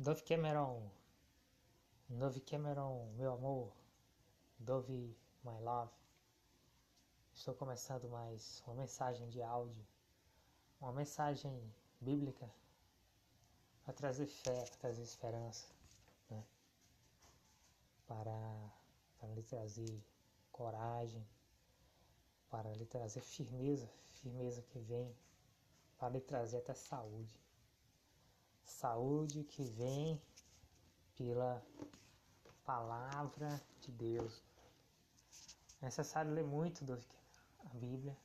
Dove Cameron, Dove Cameron, meu amor, Dove My Love. Estou começando mais uma mensagem de áudio, uma mensagem bíblica para trazer fé, para trazer esperança, né? para, para lhe trazer coragem, para lhe trazer firmeza, firmeza que vem para lhe trazer até saúde. Saúde que vem pela palavra de Deus. É necessário ler muito do, a Bíblia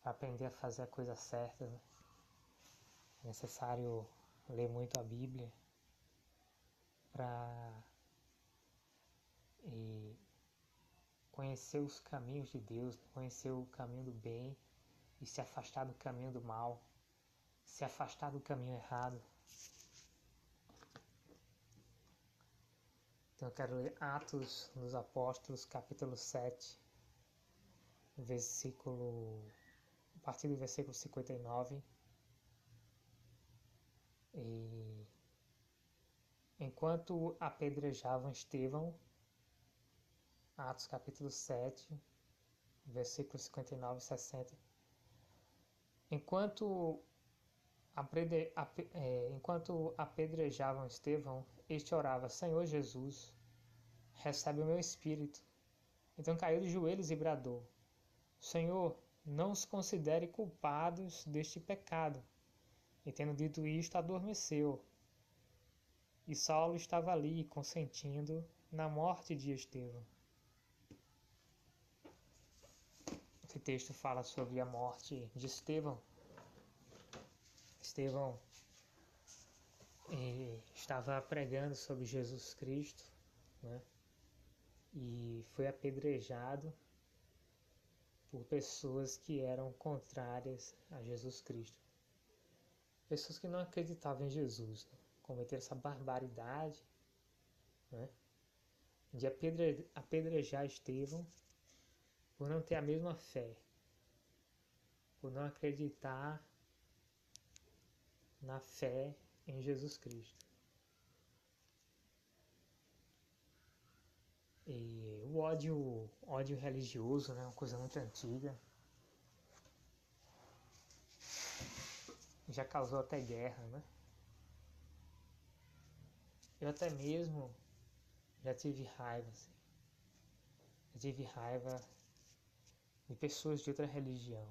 para aprender a fazer a coisa certa. É necessário ler muito a Bíblia para conhecer os caminhos de Deus, conhecer o caminho do bem e se afastar do caminho do mal, se afastar do caminho errado. Então eu quero ler Atos dos Apóstolos, capítulo 7, versículo. a partir do versículo 59. E enquanto apedrejavam Estevão, Atos capítulo 7, versículos 59 e 60. Enquanto, é, enquanto apedrejavam Estevão, este orava: Senhor Jesus, recebe o meu espírito. Então caiu de joelhos e bradou: Senhor, não os considere culpados deste pecado. E tendo dito isto, adormeceu. E Saulo estava ali, consentindo na morte de Estevão. Esse texto fala sobre a morte de Estevão. Estevão eh, estava pregando sobre Jesus Cristo, né? E foi apedrejado por pessoas que eram contrárias a Jesus Cristo. Pessoas que não acreditavam em Jesus, né? cometeram essa barbaridade, né? De apedrejar Estevão por não ter a mesma fé, por não acreditar na fé em Jesus Cristo. E o ódio, ódio religioso, né, uma coisa muito antiga, já causou até guerra, né? Eu até mesmo já tive raiva, assim. Já tive raiva de pessoas de outra religião.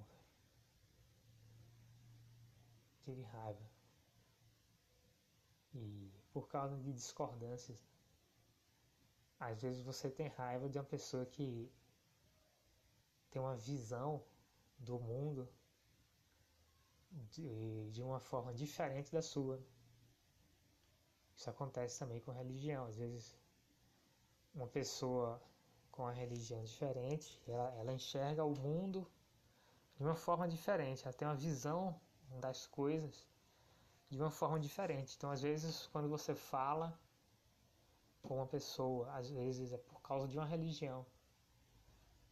Tive raiva. Por causa de discordâncias, às vezes você tem raiva de uma pessoa que tem uma visão do mundo de, de uma forma diferente da sua. Isso acontece também com religião. Às vezes uma pessoa com a religião diferente, ela, ela enxerga o mundo de uma forma diferente, ela tem uma visão das coisas de uma forma diferente. Então, às vezes, quando você fala com uma pessoa, às vezes é por causa de uma religião.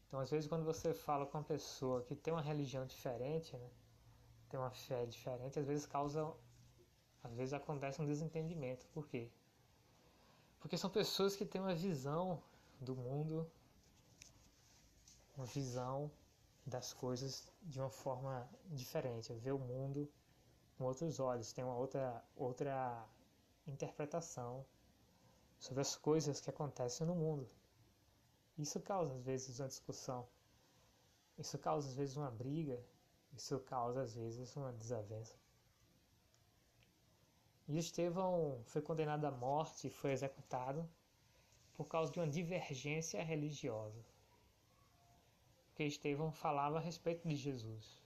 Então, às vezes, quando você fala com uma pessoa que tem uma religião diferente, né, tem uma fé diferente, às vezes causa, às vezes acontece um desentendimento. Por quê? Porque são pessoas que têm uma visão do mundo, uma visão das coisas de uma forma diferente, ver o mundo com outros olhos, tem uma outra, outra interpretação sobre as coisas que acontecem no mundo. Isso causa às vezes uma discussão, isso causa às vezes uma briga, isso causa às vezes uma desavença. E Estevão foi condenado à morte e foi executado por causa de uma divergência religiosa. Porque Estevão falava a respeito de Jesus.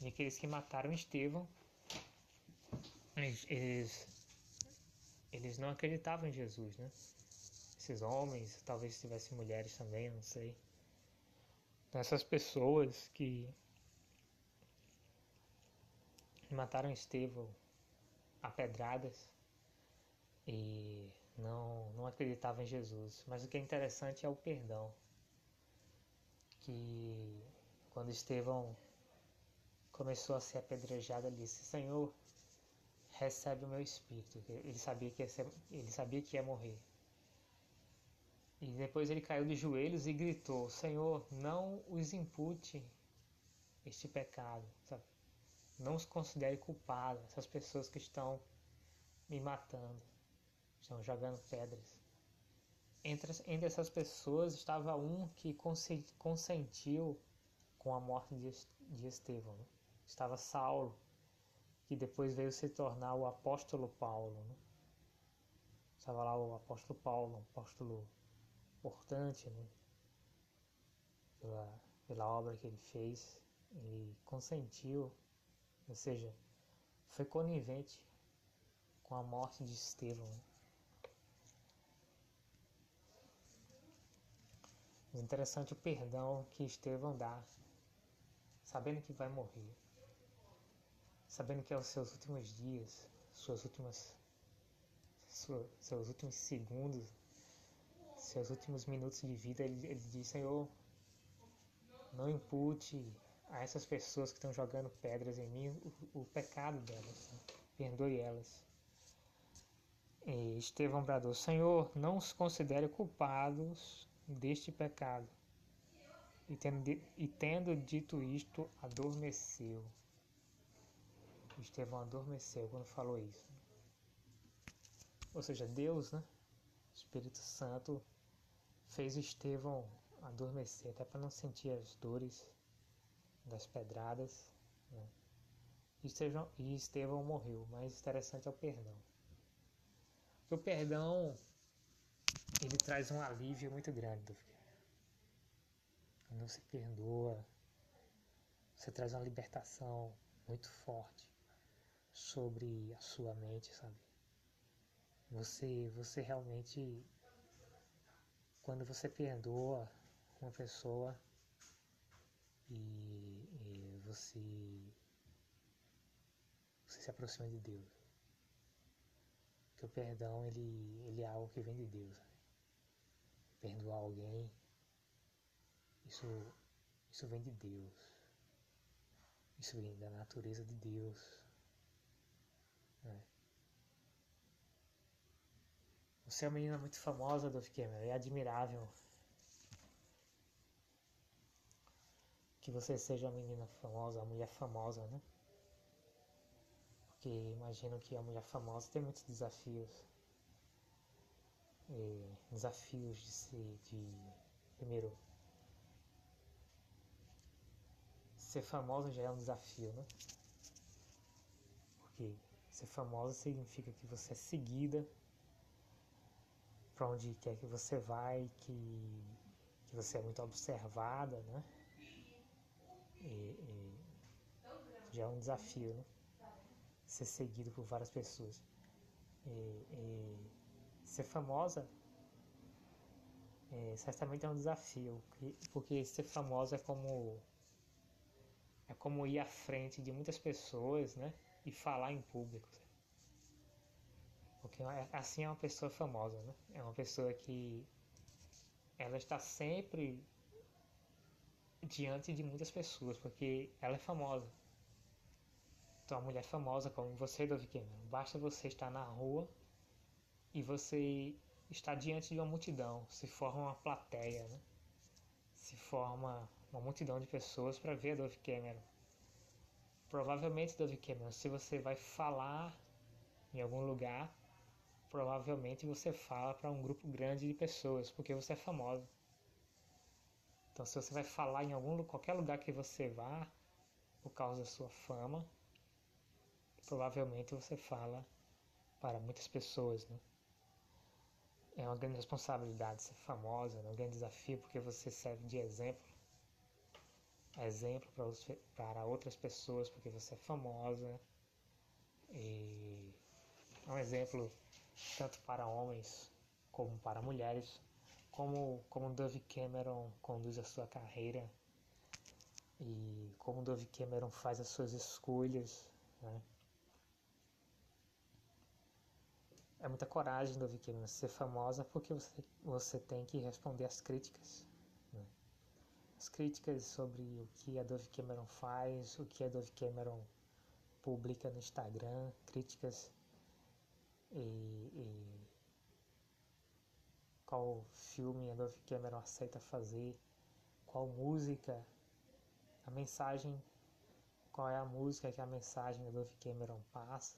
Né? E aqueles que mataram Estevão, eles, eles não acreditavam em Jesus, né? Esses homens, talvez tivessem mulheres também, não sei. Essas pessoas que mataram Estevão a pedradas e não, não acreditava em Jesus. Mas o que é interessante é o perdão. Que quando Estevão começou a ser apedrejado, ele disse: Senhor, recebe o meu espírito. Ele sabia que ia ser, ele sabia que ia morrer. E depois ele caiu de joelhos e gritou: Senhor, não os impute este pecado, sabe? Não os considere culpados, essas pessoas que estão me matando, estão jogando pedras. Entre, entre essas pessoas estava um que consentiu com a morte de Estevão. Estava Saulo, que depois veio se tornar o apóstolo Paulo. Né? Estava lá o apóstolo Paulo, um apóstolo importante né? pela, pela obra que ele fez. Ele consentiu, ou seja, foi conivente com a morte de Estevão. Né? Interessante o perdão que Estevão dá, sabendo que vai morrer, sabendo que é os seus últimos dias, suas últimas, sua, seus últimos segundos, seus últimos minutos de vida, ele, ele diz: Senhor, não impute a essas pessoas que estão jogando pedras em mim o, o pecado delas, né? perdoe elas. E Estevão bradou: Senhor, não os considere culpados deste pecado. E tendo, e tendo dito isto, adormeceu. Estevão adormeceu quando falou isso. Ou seja, Deus, né? Espírito Santo fez Estevão adormecer, até para não sentir as dores das pedradas. Né? E, Estevão, e Estevão morreu. Mas interessante é o perdão. o perdão ele traz um alívio muito grande. Quando você perdoa, você traz uma libertação muito forte sobre a sua mente, sabe? Você, você realmente, quando você perdoa uma pessoa e, e você, você se aproxima de Deus. Porque o perdão, ele, ele é algo que vem de Deus perdoar alguém, isso, isso vem de Deus. Isso vem da natureza de Deus. Né? Você é uma menina muito famosa, Dove Cameron. É admirável que você seja uma menina famosa, uma mulher famosa, né? Porque imagino que a mulher famosa tem muitos desafios é, desafios de ser, de, primeiro, ser famosa já é um desafio, né? Porque ser famosa significa que você é seguida para onde quer que você vai, que, que você é muito observada, né? E, e já é um desafio, né? Ser seguido por várias pessoas. E, e ser famosa é, certamente é um desafio, porque ser famosa é como é como ir à frente de muitas pessoas, né, e falar em público. Porque é, assim é uma pessoa famosa, né? É uma pessoa que ela está sempre diante de muitas pessoas, porque ela é famosa. Então, a mulher famosa como você, Cameron, basta você estar na rua e você está diante de uma multidão, se forma uma plateia, né? se forma uma multidão de pessoas para ver Dove Cameron. Provavelmente, Dove Cameron, se você vai falar em algum lugar, provavelmente você fala para um grupo grande de pessoas, porque você é famosa. Então, se você vai falar em algum qualquer lugar que você vá, por causa da sua fama, provavelmente você fala para muitas pessoas, né? é uma grande responsabilidade ser famosa, é um grande desafio porque você serve de exemplo. Exemplo para outras pessoas porque você é famosa. E é um exemplo tanto para homens como para mulheres. Como, como Dove Cameron conduz a sua carreira e como Dove Cameron faz as suas escolhas. Né? é muita coragem do Vicky ser famosa porque você, você tem que responder às críticas. As críticas sobre o que a Dove Cameron faz, o que a Dove Cameron publica no Instagram críticas e, e qual filme a Dove Cameron aceita fazer, qual música, a mensagem, qual é a música que a mensagem da Dove Cameron passa,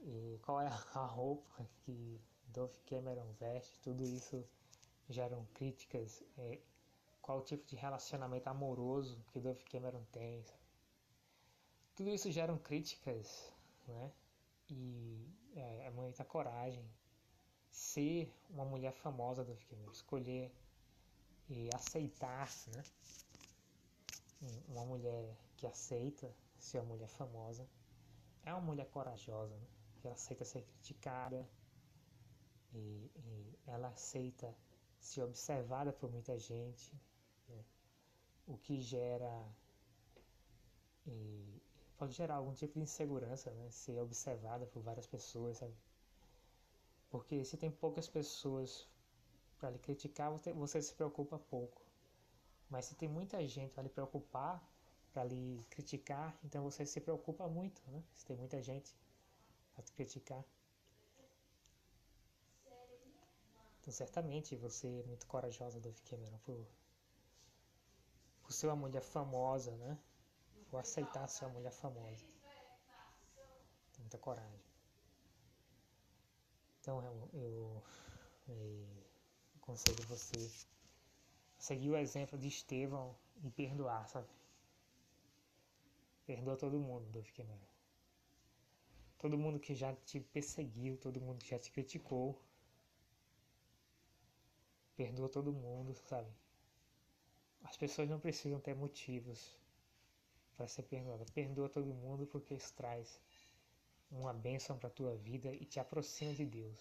e qual é a roupa que Dove Cameron veste, tudo isso geram críticas, é, qual o tipo de relacionamento amoroso que Dove Cameron tem, sabe? Tudo isso geram críticas, né? E é, é muita coragem ser uma mulher famosa do Cameron, escolher e aceitar, né? Uma mulher que aceita ser uma mulher famosa é uma mulher corajosa, né? Que ela aceita ser criticada e, e ela aceita ser observada por muita gente? O que gera e pode gerar algum tipo de insegurança, né? Ser observada por várias pessoas, sabe? Porque se tem poucas pessoas para lhe criticar, você se preocupa pouco. Mas se tem muita gente para lhe preocupar, para lhe criticar, então você se preocupa muito, né? Se tem muita gente para te criticar. Então, certamente você é muito corajosa, Dove Cameron, por, por ser uma mulher famosa, né? Por aceitar ser uma mulher famosa. Tem muita coragem. Então eu, eu, eu aconselho você seguir o exemplo de Estevão e perdoar, sabe? Perdoa todo mundo, Dove Cameron. Todo mundo que já te perseguiu, todo mundo que já te criticou. Perdoa todo mundo, sabe? As pessoas não precisam ter motivos para ser perdoadas. Perdoa todo mundo porque isso traz uma bênção para a tua vida e te aproxima de Deus.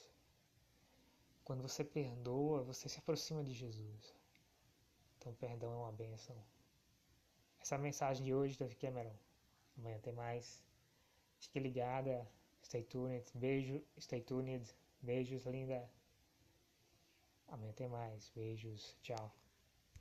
Quando você perdoa, você se aproxima de Jesus. Então, perdão é uma bênção. Essa é mensagem de hoje da Cameron. Amanhã tem mais. Fique ligada. Stay tuned. Beijo. Stay tuned. Beijos, linda. Amanhã tem mais. Beijos. Tchau.